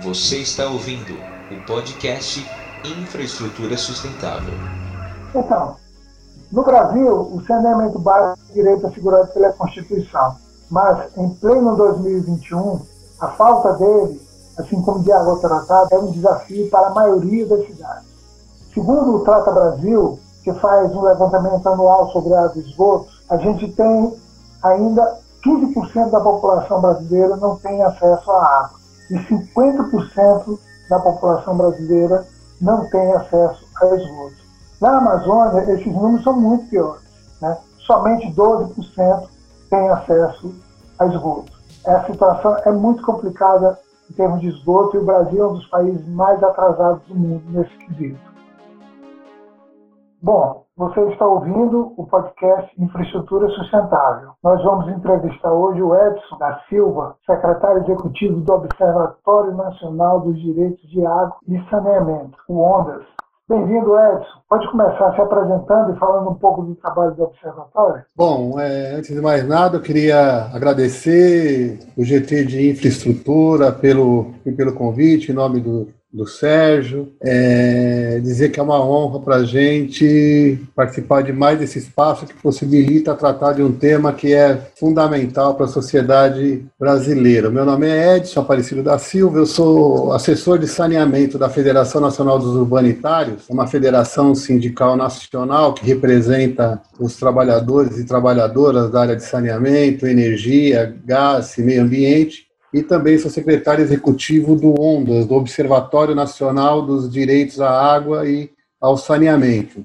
Você está ouvindo o podcast Infraestrutura Sustentável. Então, no Brasil, o saneamento básico é direito assegurado pela Constituição, mas em pleno 2021, a falta dele, assim como de água tratada, é um desafio para a maioria das cidades. Segundo o Trata Brasil, que faz um levantamento anual sobre água e esgotos, a gente tem ainda 15% da população brasileira não tem acesso à água e 50% da população brasileira não tem acesso a esgoto. Na Amazônia, esses números são muito piores. Né? Somente 12% tem acesso a esgoto. A situação é muito complicada em termos de esgoto e o Brasil é um dos países mais atrasados do mundo nesse quesito. Bom, você está ouvindo o podcast Infraestrutura Sustentável. Nós vamos entrevistar hoje o Edson da Silva, secretário executivo do Observatório Nacional dos Direitos de Água e Saneamento, o ONDAS. Bem-vindo, Edson. Pode começar se apresentando e falando um pouco do trabalho do Observatório? Bom, é, antes de mais nada, eu queria agradecer o GT de Infraestrutura pelo, pelo convite, em nome do do Sérgio, é, dizer que é uma honra para a gente participar de mais desse espaço que possibilita tratar de um tema que é fundamental para a sociedade brasileira. Meu nome é Edson Aparecido da Silva, eu sou assessor de saneamento da Federação Nacional dos Urbanitários, uma federação sindical nacional que representa os trabalhadores e trabalhadoras da área de saneamento, energia, gás e meio ambiente e também sou secretário executivo do ONDAS, do Observatório Nacional dos Direitos à Água e ao Saneamento.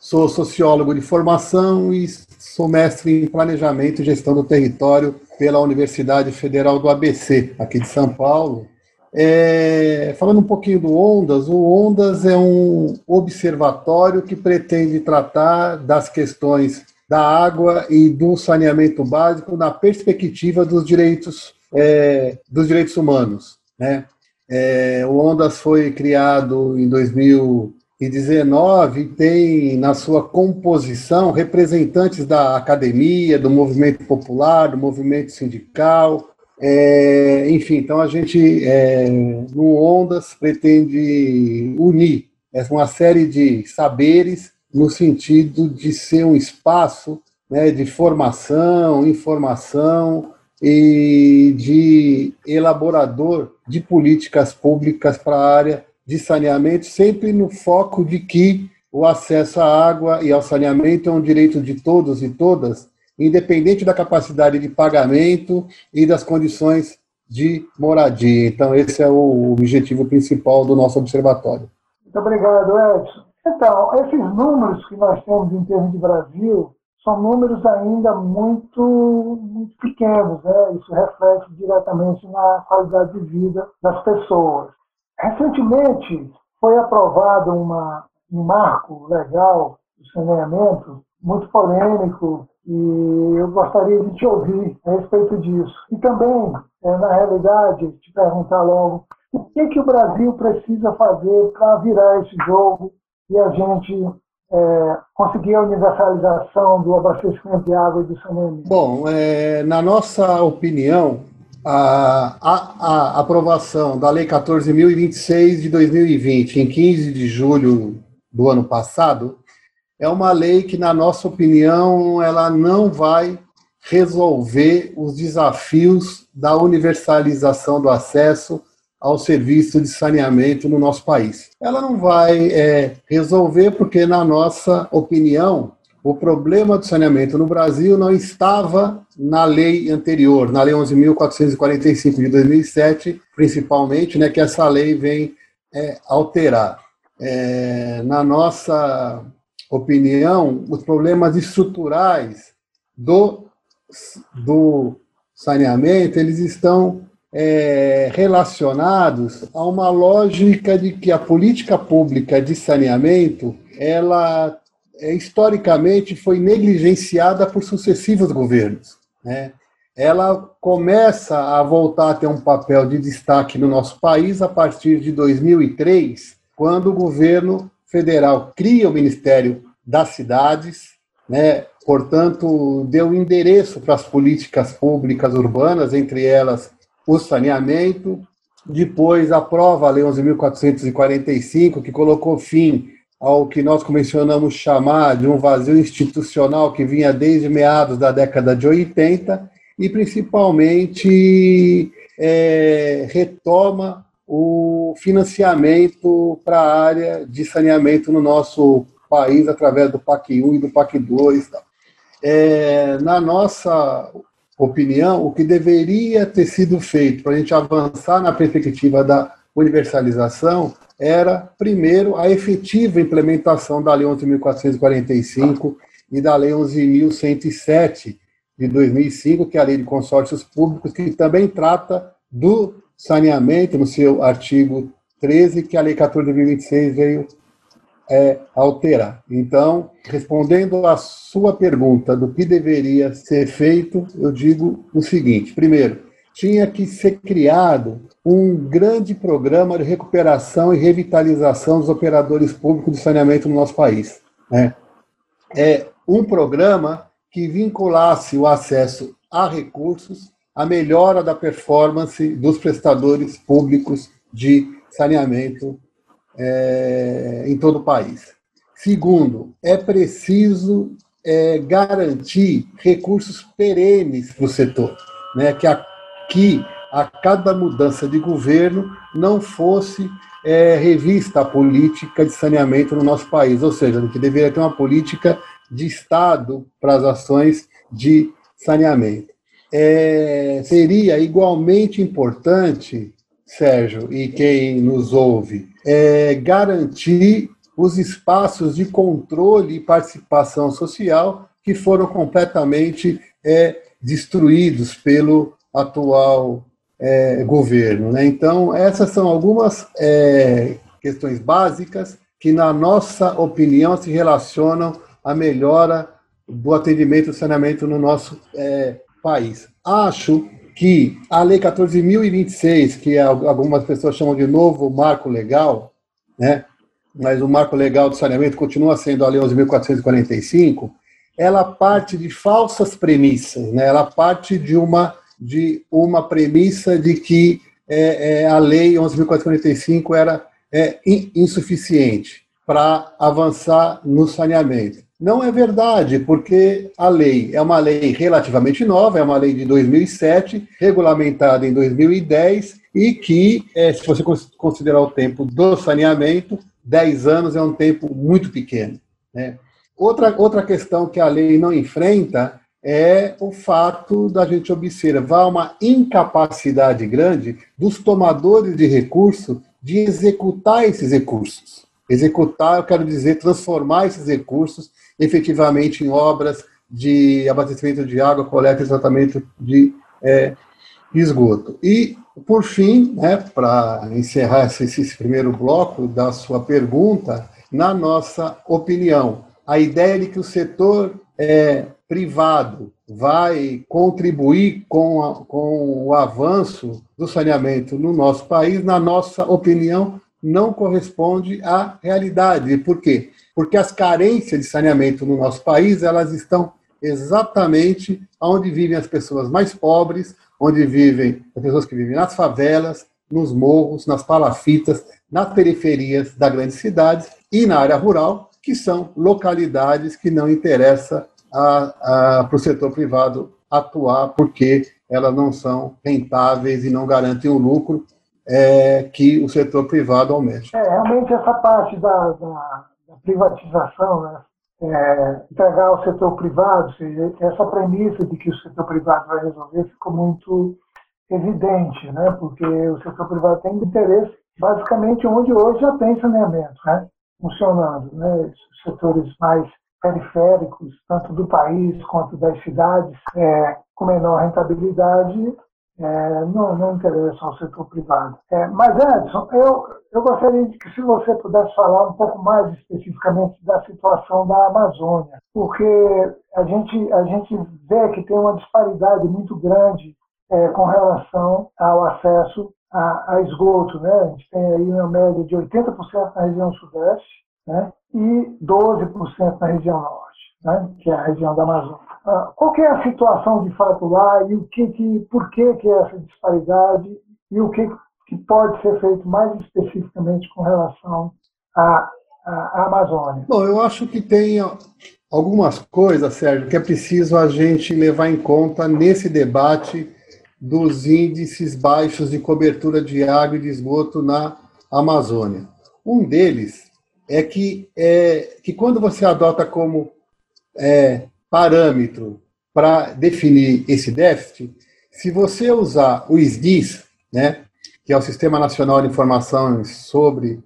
Sou sociólogo de formação e sou mestre em Planejamento e Gestão do Território pela Universidade Federal do ABC, aqui de São Paulo. É, falando um pouquinho do ONDAS, o ONDAS é um observatório que pretende tratar das questões da água e do saneamento básico na perspectiva dos direitos é, dos direitos humanos. Né? É, o Ondas foi criado em 2019 e tem na sua composição representantes da academia, do movimento popular, do movimento sindical, é, enfim, então a gente é, no Ondas pretende unir uma série de saberes no sentido de ser um espaço né, de formação, informação, e de elaborador de políticas públicas para a área de saneamento, sempre no foco de que o acesso à água e ao saneamento é um direito de todos e todas, independente da capacidade de pagamento e das condições de moradia. Então, esse é o objetivo principal do nosso observatório. Muito obrigado, Edson. Então, esses números que nós temos em termos de Brasil, são números ainda muito, muito pequenos, né? isso reflete diretamente na qualidade de vida das pessoas. Recentemente foi aprovado uma, um marco legal do saneamento, muito polêmico, e eu gostaria de te ouvir a respeito disso. E também, é, na realidade, te perguntar logo, o que, que o Brasil precisa fazer para virar esse jogo e a gente é, conseguir a universalização do abastecimento de água e do saneamento? Bom, é, na nossa opinião, a, a, a, aprovação da Lei 14.026 de 2020, em 15 de julho do ano passado, é uma lei que, na nossa opinião, ela não vai resolver os desafios da universalização do acesso ao serviço de saneamento no nosso país. Ela não vai é, resolver porque, na nossa opinião, o problema do saneamento no Brasil não estava na lei anterior, na lei 11.445 de 2007, principalmente, né, que essa lei vem é, alterar. É, na nossa opinião, os problemas estruturais do, do saneamento eles estão é, relacionados a uma lógica de que a política pública de saneamento ela é, historicamente foi negligenciada por sucessivos governos. Né? Ela começa a voltar a ter um papel de destaque no nosso país a partir de 2003, quando o governo federal cria o Ministério das Cidades, né? portanto, deu endereço para as políticas públicas urbanas, entre elas o saneamento, depois aprova a Lei 11.445, que colocou fim ao que nós convencionamos chamar de um vazio institucional que vinha desde meados da década de 80 e, principalmente, é, retoma o financiamento para a área de saneamento no nosso país através do PAC 1 e do PAC 2. É, na nossa opinião, o que deveria ter sido feito para a gente avançar na perspectiva da universalização era, primeiro, a efetiva implementação da Lei 11.445 e da Lei 11.107 de 2005, que é a Lei de Consórcios Públicos, que também trata do saneamento, no seu artigo 13, que a Lei 14.2026 veio é, alterar. Então, respondendo à sua pergunta do que deveria ser feito, eu digo o seguinte: primeiro, tinha que ser criado um grande programa de recuperação e revitalização dos operadores públicos de saneamento no nosso país. Né? É um programa que vinculasse o acesso a recursos à melhora da performance dos prestadores públicos de saneamento é, em todo o país. Segundo, é preciso é, garantir recursos perenes para o setor, né? que, a, que a cada mudança de governo não fosse é, revista a política de saneamento no nosso país, ou seja, que deveria ter uma política de Estado para as ações de saneamento. É, seria igualmente importante, Sérgio, e quem nos ouve, é, garantir os espaços de controle e participação social que foram completamente é, destruídos pelo atual é, governo. Né? Então, essas são algumas é, questões básicas que, na nossa opinião, se relacionam à melhora do atendimento e saneamento no nosso é, país. Acho que a Lei 14.026, que algumas pessoas chamam de novo marco legal, né? mas o marco legal do saneamento continua sendo a Lei 11.445, ela parte de falsas premissas, né? ela parte de uma, de uma premissa de que é, é, a Lei 11.445 era é, insuficiente para avançar no saneamento. Não é verdade, porque a lei é uma lei relativamente nova, é uma lei de 2007, regulamentada em 2010, e que, é, se você considerar o tempo do saneamento, 10 anos é um tempo muito pequeno. Né? Outra, outra questão que a lei não enfrenta é o fato da gente observar uma incapacidade grande dos tomadores de recurso de executar esses recursos. Executar, eu quero dizer, transformar esses recursos efetivamente em obras de abastecimento de água, coleta e tratamento de é, esgoto. E, por fim, né, para encerrar esse, esse primeiro bloco da sua pergunta, na nossa opinião, a ideia de que o setor é, privado vai contribuir com, a, com o avanço do saneamento no nosso país, na nossa opinião, não corresponde à realidade. Por quê? Porque as carências de saneamento no nosso país, elas estão exatamente onde vivem as pessoas mais pobres, onde vivem as pessoas que vivem nas favelas, nos morros, nas palafitas, nas periferias das grandes cidades e na área rural, que são localidades que não interessa para o setor privado atuar, porque elas não são rentáveis e não garantem o lucro é, que o setor privado aumente. É, realmente essa parte da, da privatização, né? É, entregar ao setor privado, essa premissa de que o setor privado vai resolver ficou muito evidente, né? porque o setor privado tem interesse basicamente onde hoje já tem saneamento né? funcionando. Né? Os setores mais periféricos, tanto do país quanto das cidades, é, com menor rentabilidade, é, não, não interessa ao setor privado. É, mas, Edson, eu, eu gostaria de que se você pudesse falar um pouco mais especificamente da situação da Amazônia, porque a gente, a gente vê que tem uma disparidade muito grande é, com relação ao acesso a, a, esgoto. Né? A gente tem aí uma média de 80% na região sudeste né? e 12% na região norte, né? que é a região da Amazônia. Ah, qual é a situação de fato lá e o que, que por que, que é essa disparidade e o que que pode ser feito mais especificamente com relação à, à, à Amazônia? Bom, eu acho que tem algumas coisas, Sérgio, que é preciso a gente levar em conta nesse debate dos índices baixos de cobertura de água e de esgoto na Amazônia. Um deles é que, é, que quando você adota como é, parâmetro para definir esse déficit, se você usar o SDIS, né, que é o Sistema Nacional de Informações sobre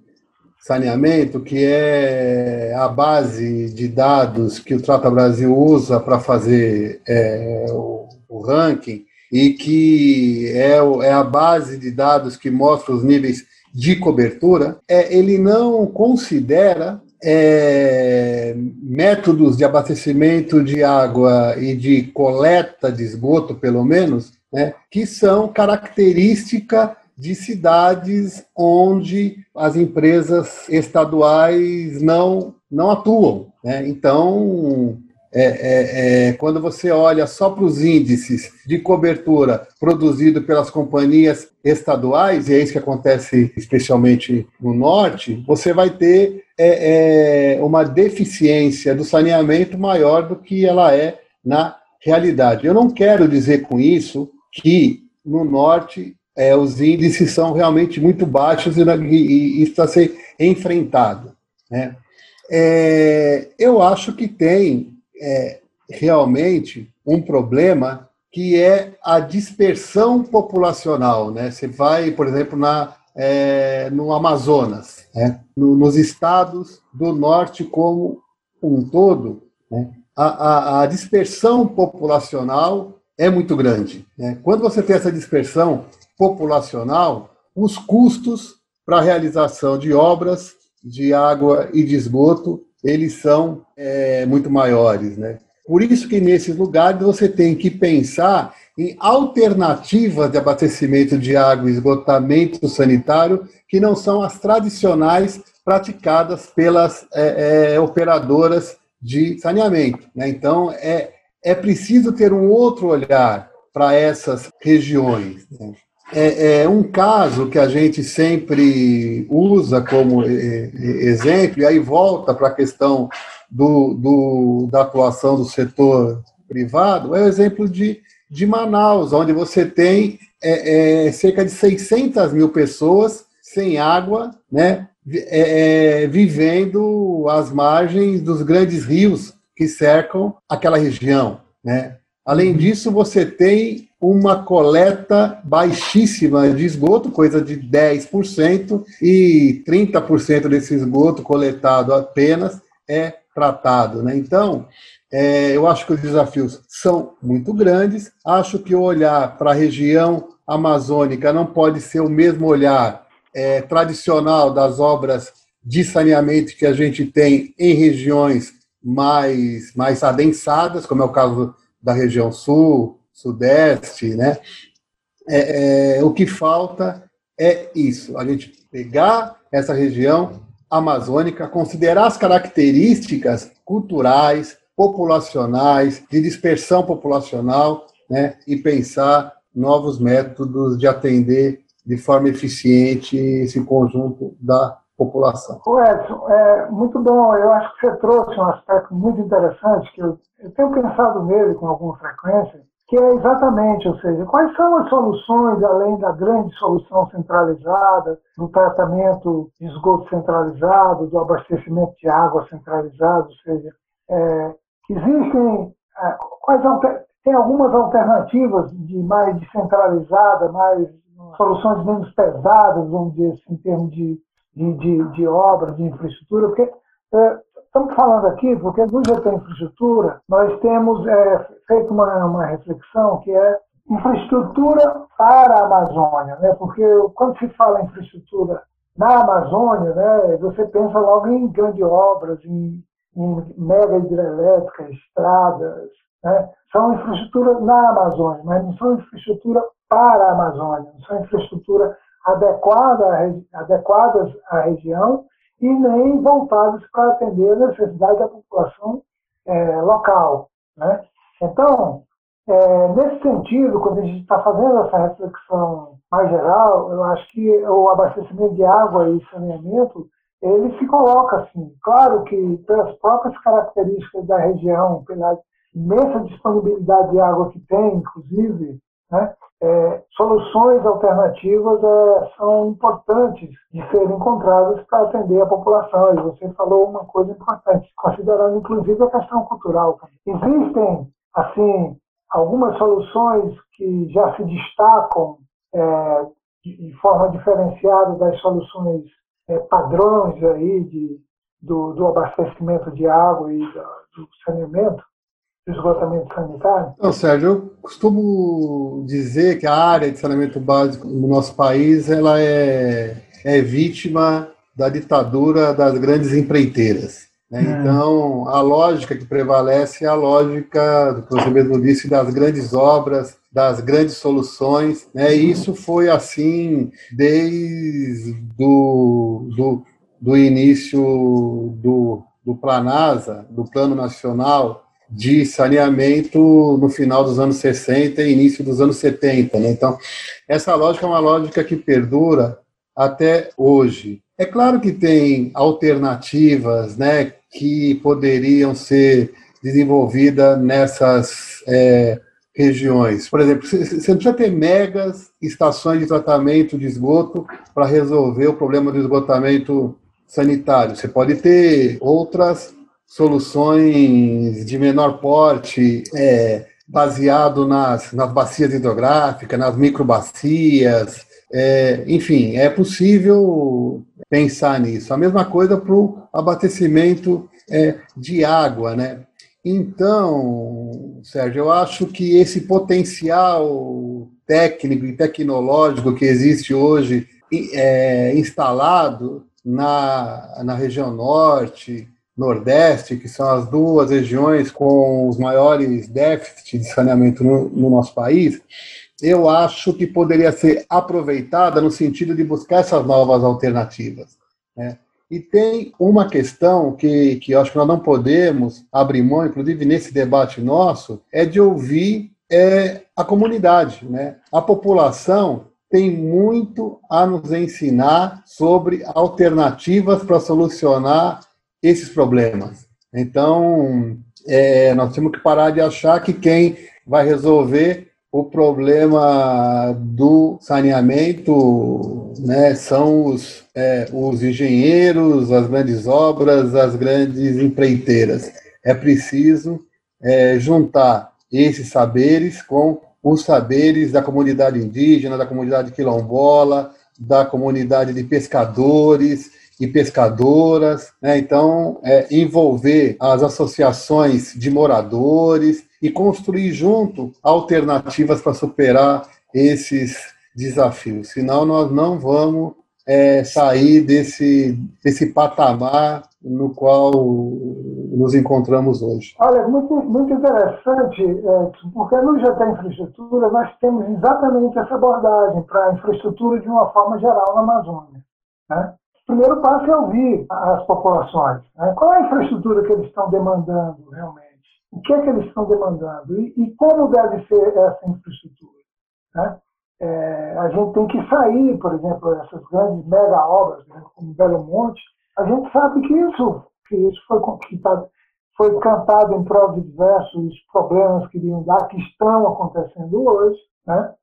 Saneamento, que é a base de dados que o Trata Brasil usa para fazer é, o, o, ranking e que é, é, a base de dados que mostra os níveis de cobertura, é, ele não considera é, métodos de abastecimento de água e de coleta de esgoto, pelo menos, né, que são característica de cidades onde as empresas estaduais não, não atuam. Né? Então, é, é, é, quando você olha só para os índices de cobertura produzido pelas companhias estaduais, e é isso que acontece especialmente no norte, você vai ter é, é, uma deficiência do saneamento maior do que ela é na realidade. Eu não quero dizer com isso que no norte é, os índices são realmente muito baixos e, e, isso está ser enfrentado. Né? Eu acho que tem é, realmente um problema que é a dispersão populacional. Né? Você vai, por exemplo, na, é, no Amazonas, né? no, nos estados do norte como um todo, né? a, a, a dispersão populacional é muito grande. Né? Quando você tem essa dispersão populacional, os custos para a realização de obras de água e de esgoto eles são é, muito maiores, né? Por isso que nesses lugares você tem que pensar em alternativas de abastecimento de água esgotamento sanitário que não são as tradicionais praticadas pelas é, é, operadoras de saneamento. Né? Então, é, é preciso ter um outro olhar para essas regiões. Né? É, é, um caso que a gente sempre usa como exemplo, e aí volta para a questão do, do, da atuação do setor privado, é o exemplo de, de Manaus, onde você tem é, é, cerca de 600 mil pessoas sem água, né, é, é, vivendo às margens dos grandes rios que cercam aquela região. Né? Além disso, você tem uma coleta baixíssima de esgoto, coisa de 10%, e 30% desse esgoto coletado apenas é tratado. Né? Então, é, eu acho que os desafios são muito grandes. Acho que o olhar para a região amazônica não pode ser o mesmo olhar é, tradicional das obras de saneamento que a gente tem em regiões mais, mais adensadas, como é o caso da região sul, Sudeste, né? É, é, o que falta é isso, a gente pegar essa região amazônica, considerar as características culturais, populacionais, de dispersão populacional, né, e pensar novos métodos de atender de forma eficiente esse conjunto da população. O Edson, é muito bom. Eu acho que você trouxe um aspecto muito interessante que eu, eu tenho pensado nele com alguma frequência, que é exatamente, ou seja, quais são as soluções, além da grande solução centralizada, do tratamento de esgoto centralizado, do abastecimento de água centralizado, ou seja, é, existem, é, quais tem algumas alternativas de mais descentralizada, mais soluções menos pesadas, vamos dizer assim, em termos de, de, de, de obra, de infraestrutura, porque é, Estamos falando aqui porque no GT Infraestrutura nós temos é, feito uma, uma reflexão que é infraestrutura para a Amazônia, né? porque quando se fala em infraestrutura na Amazônia, né, você pensa logo em grandes obras, em, em mega hidrelétricas, estradas, né? são infraestrutura na Amazônia, mas não são infraestrutura para a Amazônia, são infraestrutura adequada, adequadas à região e nem voltados para atender a necessidade da população é, local. Né? Então, É, nesse sentido, quando a gente está fazendo essa reflexão mais geral, eu acho que o abastecimento de água e saneamento ele se coloca assim. Claro que pelas próprias características da região, pela imensa disponibilidade de água que tem, inclusive, né, é, soluções alternativas é, são importantes de serem encontradas para atender a população. E você falou uma coisa importante, considerando inclusive a questão cultural. Existem, assim, algumas soluções que já se destacam é, de, forma diferenciada das soluções é, padrões aí de, do, do, abastecimento de água e do saneamento, esgotamento sanitário? Não, Sérgio, eu costumo dizer que a área de saneamento básico no nosso país ela é, é vítima da ditadura das grandes empreiteiras. Né? É. Então, a lógica que prevalece é a lógica, do que você mesmo disse, das grandes obras, das grandes soluções. Né? E isso foi assim desde do, do, do início do, do Planasa, do Plano Nacional de Saneamento no final dos anos 60 e início dos anos 70. Né? Então, essa lógica é uma lógica que perdura até hoje. É claro que tem alternativas né, que poderiam ser desenvolvidas nessas é, regiões. Por exemplo, você não precisa ter megas estações de tratamento de esgoto para resolver o problema do esgotamento sanitário. Você pode ter outras soluções de menor porte, é, baseado nas, nas bacias hidrográficas, nas microbacias, é, enfim, é possível pensar nisso. A mesma coisa para o abastecimento é, de água, né? Então, Sérgio, eu acho que esse potencial técnico e tecnológico que existe hoje é, instalado na, na região norte, nordeste, que são as duas regiões com os maiores déficits de saneamento no, no nosso país, eu acho que poderia ser aproveitada no sentido de buscar essas novas alternativas. Né? E tem uma questão que, que eu acho que nós não podemos abrir mão, inclusive nesse debate nosso, é de ouvir é, a comunidade. Né? A população tem muito a nos ensinar sobre alternativas para solucionar esses problemas. Então, é, nós temos que parar de achar que quem vai resolver o problema do saneamento né, são os, é, os engenheiros, as grandes obras, as grandes empreiteiras. É preciso é, juntar esses saberes com os saberes da comunidade indígena, da comunidade quilombola, da comunidade de pescadores e pescadoras. Né? Então, é, envolver as associações de moradores, e construir junto alternativas para superar esses desafios. Senão, nós não vamos é, sair desse, desse patamar no qual nos encontramos hoje. Olha, muito, muito interessante, é, porque no GT Infraestrutura nós temos exatamente essa abordagem para a infraestrutura de uma forma geral na Amazônia. Né? O primeiro passo é ouvir as populações. Né? Qual é a infraestrutura que eles estão demandando realmente? o que é que eles estão demandando e, e como deve ser essa infraestrutura. Né? É, a gente tem que sair, por exemplo, essas grandes mega obras, né, como Belo Monte, a gente sabe que isso, que isso foi conquistado, foi cantado em prol de diversos problemas que iriam dar, que estão acontecendo hoje, né?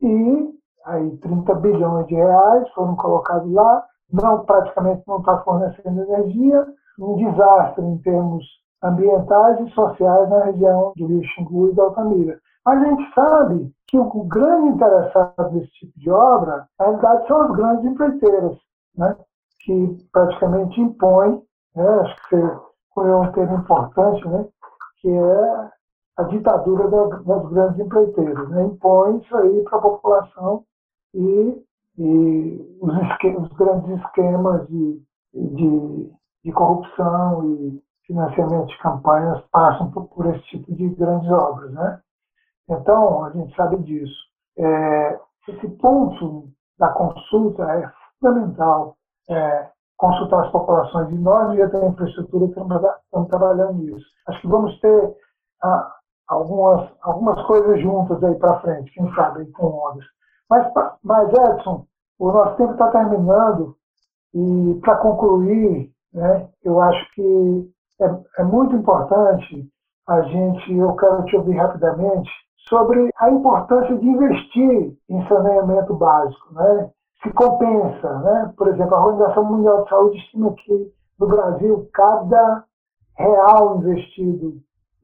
e aí 30 bilhões de reais foram colocados lá, não praticamente não está fornecendo energia, um desastre em termos ambientais e sociais na região do Rio Xingu e da Altamira. Mas a gente sabe que o grande interessado nesse tipo de obra, na realidade, são as grandes empreiteiras, né? que praticamente impõem, né? acho que você foi um termo importante, né? que é a ditadura das grandes empreiteiras. Né? Impõe isso aí para a população e, e os, esquemas, os, grandes esquemas de, de, de corrupção e financiamento de campanhas passam por, por, esse tipo de grandes obras, né? Então, a gente sabe disso. É, esse ponto da consulta é fundamental, é, consultar as populações, e nós já temos infraestrutura, estamos, estamos trabalhando nisso. Acho que vamos ter, ah, algumas, algumas coisas juntas aí para frente, quem sabe, com ondas. Mas, mas Edson, o nosso tempo está terminando e para concluir, né, eu acho que é, é muito importante a gente, eu quero te ouvir rapidamente, sobre a importância de investir em saneamento básico, né? Se compensa, né? Por exemplo, a Organização Mundial de Saúde estima que no Brasil cada real investido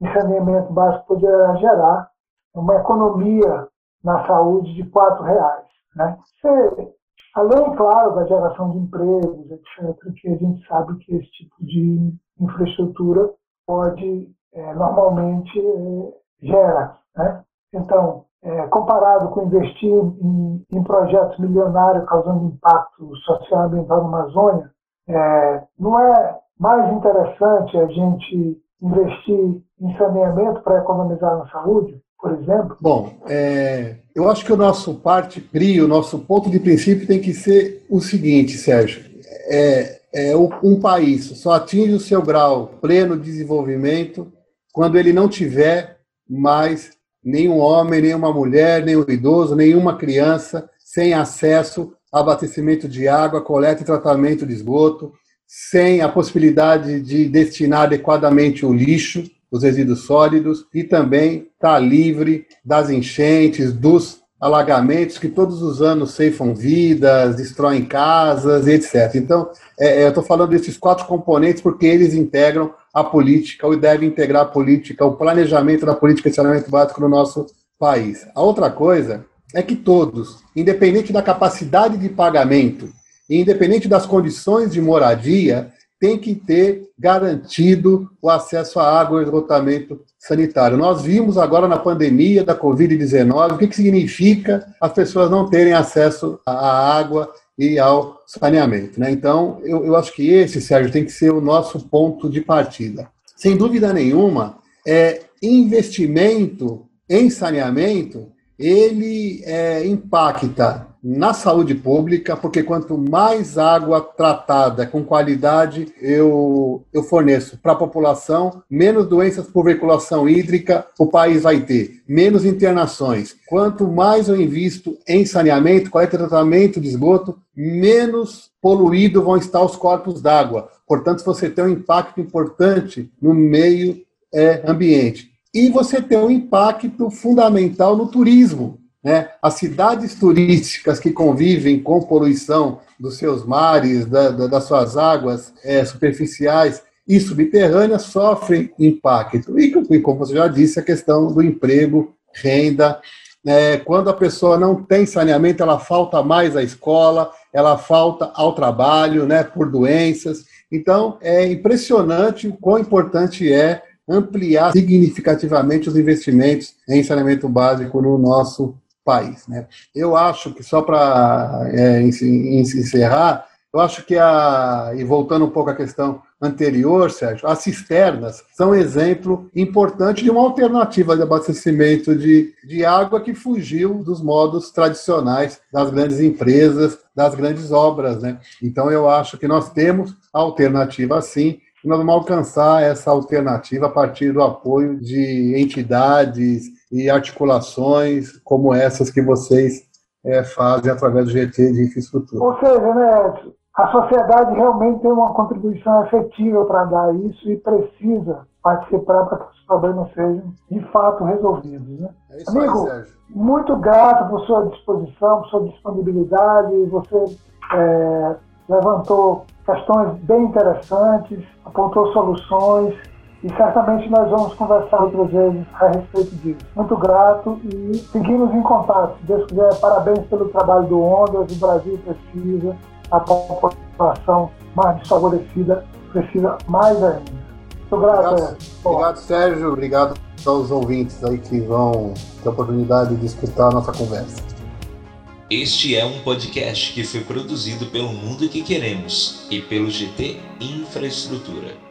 em saneamento básico poderá gerar uma economia na saúde de quatro reais, né? Você, além, claro, da geração de empregos, etc., que a gente sabe que esse tipo de infraestrutura pode é, normalmente é, gera, né? Então, é, comparado com investir em, em, projetos milionários causando impacto social e ambiental na Amazônia, é, não é mais interessante a gente investir em saneamento para economizar na saúde, por exemplo? Bom, é, eu acho que o nosso parte PRI, o nosso ponto de princípio tem que ser o seguinte, Sérgio. É, é um país só atinge o seu grau pleno de desenvolvimento quando ele não tiver mais nenhum homem, nenhuma mulher, nenhum idoso, nenhuma criança sem acesso a abastecimento de água, coleta e tratamento de esgoto, sem a possibilidade de destinar adequadamente o lixo, os resíduos sólidos, e também está livre das enchentes, dos alagamentos que todos os anos ceifam vidas, destroem casas, etc. Então, é, é eu estou falando desses quatro componentes porque eles integram a política, ou deve integrar a política, o planejamento da política de saneamento básico no nosso país. A outra coisa é que todos, independente da capacidade de pagamento independente das condições de moradia, tem que ter garantido o acesso à água e esgotamento sanitário. Nós vimos agora na pandemia da Covid-19 o que, que significa as pessoas não terem acesso à água e ao saneamento. Né? Então, eu, eu acho que esse, Sérgio, tem que ser o nosso ponto de partida. Sem dúvida nenhuma, é investimento em saneamento, ele é, impacta na saúde pública, porque quanto mais água tratada com qualidade eu, eu forneço para a população, menos doenças por veiculação hídrica o país vai ter, menos internações. Quanto mais eu invisto em saneamento, coleta e tratamento de esgoto, menos poluído vão estar os corpos d'água. Portanto, você tem um impacto importante no meio é, ambiente. E você tem um impacto fundamental no turismo, né? As cidades turísticas que convivem com poluição dos seus mares, da, da, das suas águas é, superficiais e subterrâneas sofrem impacto. E, como você já disse, a questão do emprego, renda. É, quando a pessoa não tem saneamento, ela falta mais à escola, ela falta ao trabalho, né, por doenças. Então, é impressionante o quão importante é ampliar significativamente os investimentos em saneamento básico no nosso país. Né? Eu acho que, só para é, encerrar, eu acho que, a, e voltando um pouco à questão anterior, Sérgio, as cisternas são um exemplo importante de uma alternativa de abastecimento de, de água que fugiu dos modos tradicionais das grandes empresas, das grandes obras. Né? Então, eu acho que nós temos alternativa sim, e nós vamos alcançar essa alternativa a partir do apoio de entidades e articulações como essas que vocês é, fazem através do GT de infraestrutura. Ou seja, né, a sociedade realmente tem uma contribuição efetiva para dar isso e precisa participar para que os problemas sejam de fato resolvidos. Né? É isso Amigo, aí, Sérgio. muito grato por sua disposição, por sua disponibilidade. Você é, levantou questões bem interessantes, apontou soluções e certamente nós vamos conversar outras vezes a respeito disso. Muito grato e seguimos em contato. Se Deus quiser, parabéns pelo trabalho do Ondas. O Brasil precisa, a população mais desfavorecida precisa mais ainda. Muito grato. Obrigado, obrigado, Sérgio. Obrigado aos ouvintes aí que vão ter a oportunidade de escutar a nossa conversa. Este é um podcast que foi produzido pelo Mundo que Queremos e pelo GT Infraestrutura.